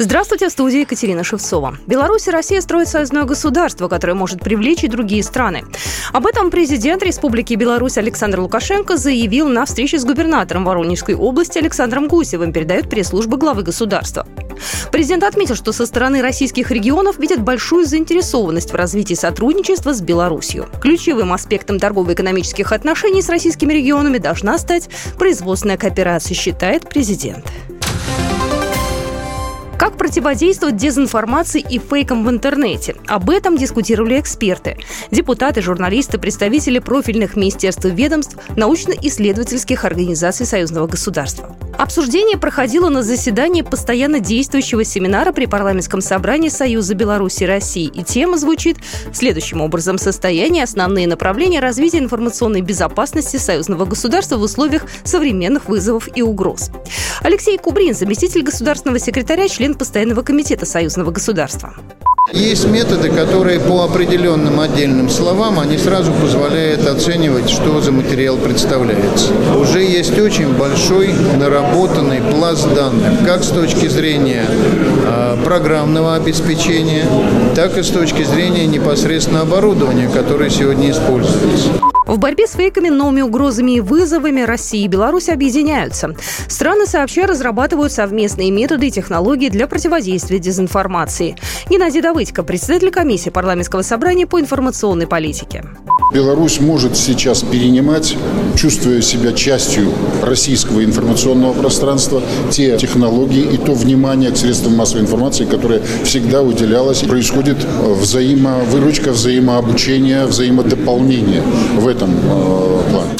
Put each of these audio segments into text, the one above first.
Здравствуйте, в студии Екатерина Шевцова. Беларусь и Россия строят союзное государство, которое может привлечь и другие страны. Об этом президент Республики Беларусь Александр Лукашенко заявил на встрече с губернатором Воронежской области Александром Гусевым, передает пресс-служба главы государства. Президент отметил, что со стороны российских регионов видят большую заинтересованность в развитии сотрудничества с Беларусью. Ключевым аспектом торгово-экономических отношений с российскими регионами должна стать производственная кооперация, считает президент. Как противодействовать дезинформации и фейкам в интернете? Об этом дискутировали эксперты. Депутаты, журналисты, представители профильных министерств и ведомств, научно-исследовательских организаций союзного государства. Обсуждение проходило на заседании постоянно действующего семинара при парламентском собрании Союза Беларуси и России. И тема звучит следующим образом. Состояние, основные направления развития информационной безопасности союзного государства в условиях современных вызовов и угроз. Алексей Кубрин, заместитель государственного секретаря, член постоянного комитета союзного государства. Есть методы, которые по определенным отдельным словам, они сразу позволяют оценивать, что за материал представляется. Уже есть очень большой наработанный пласт данных, как с точки зрения э, программного обеспечения, так и с точки зрения непосредственно оборудования, которое сегодня используется. В борьбе с фейками, новыми угрозами и вызовами Россия и Беларусь объединяются. Страны сообща разрабатывают совместные методы и технологии для противодействия дезинформации. Геннадий Давыдько, председатель комиссии парламентского собрания по информационной политике. Беларусь может сейчас перенимать, чувствуя себя частью российского информационного пространства, те технологии и то внимание к средствам массовой информации, которое всегда уделялось. Происходит взаимовыручка, взаимообучение, взаимодополнение в этом э, плане.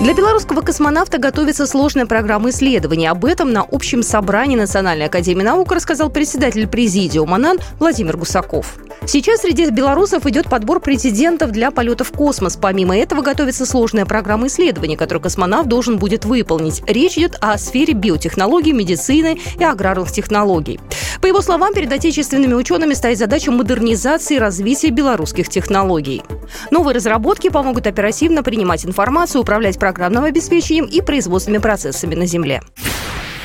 Для белорусского космонавта готовится сложная программа исследований. Об этом на общем собрании Национальной академии наук рассказал председатель президиума НАН Владимир Гусаков. Сейчас среди белорусов идет подбор претендентов для полета в космос. Помимо этого готовится сложная программа исследований, которую космонавт должен будет выполнить. Речь идет о сфере биотехнологий, медицины и аграрных технологий. По его словам, перед отечественными учеными стоит задача модернизации и развития белорусских технологий. Новые разработки помогут оперативно принимать информацию, управлять программным обеспечением и производственными процессами на Земле.